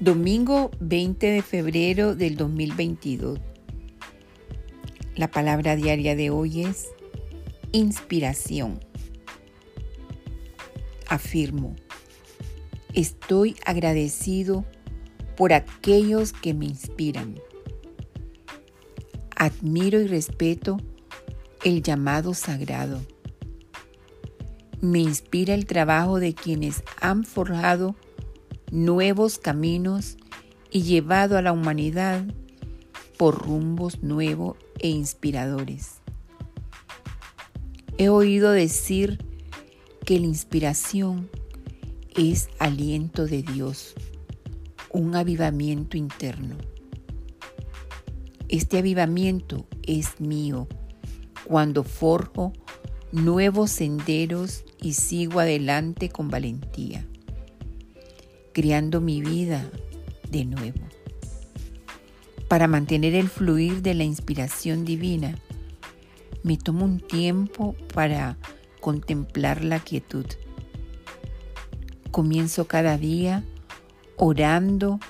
Domingo 20 de febrero del 2022. La palabra diaria de hoy es inspiración. Afirmo, estoy agradecido por aquellos que me inspiran. Admiro y respeto el llamado sagrado. Me inspira el trabajo de quienes han forjado nuevos caminos y llevado a la humanidad por rumbos nuevos e inspiradores. He oído decir que la inspiración es aliento de Dios, un avivamiento interno. Este avivamiento es mío cuando forjo nuevos senderos y sigo adelante con valentía criando mi vida de nuevo. Para mantener el fluir de la inspiración divina, me tomo un tiempo para contemplar la quietud. Comienzo cada día orando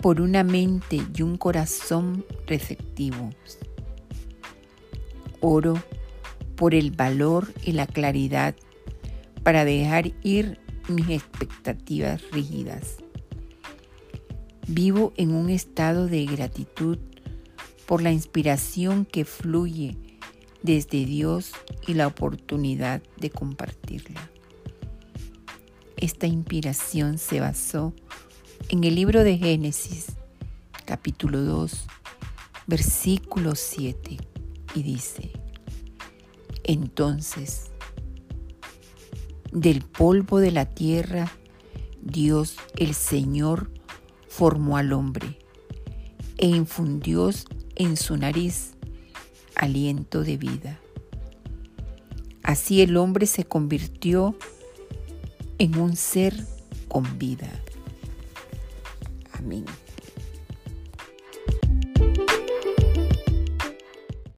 por una mente y un corazón receptivos. Oro por el valor y la claridad para dejar ir mis expectativas rígidas. Vivo en un estado de gratitud por la inspiración que fluye desde Dios y la oportunidad de compartirla. Esta inspiración se basó en el libro de Génesis, capítulo 2, versículo 7, y dice, entonces del polvo de la tierra, Dios el Señor formó al hombre e infundió en su nariz aliento de vida. Así el hombre se convirtió en un ser con vida. Amén.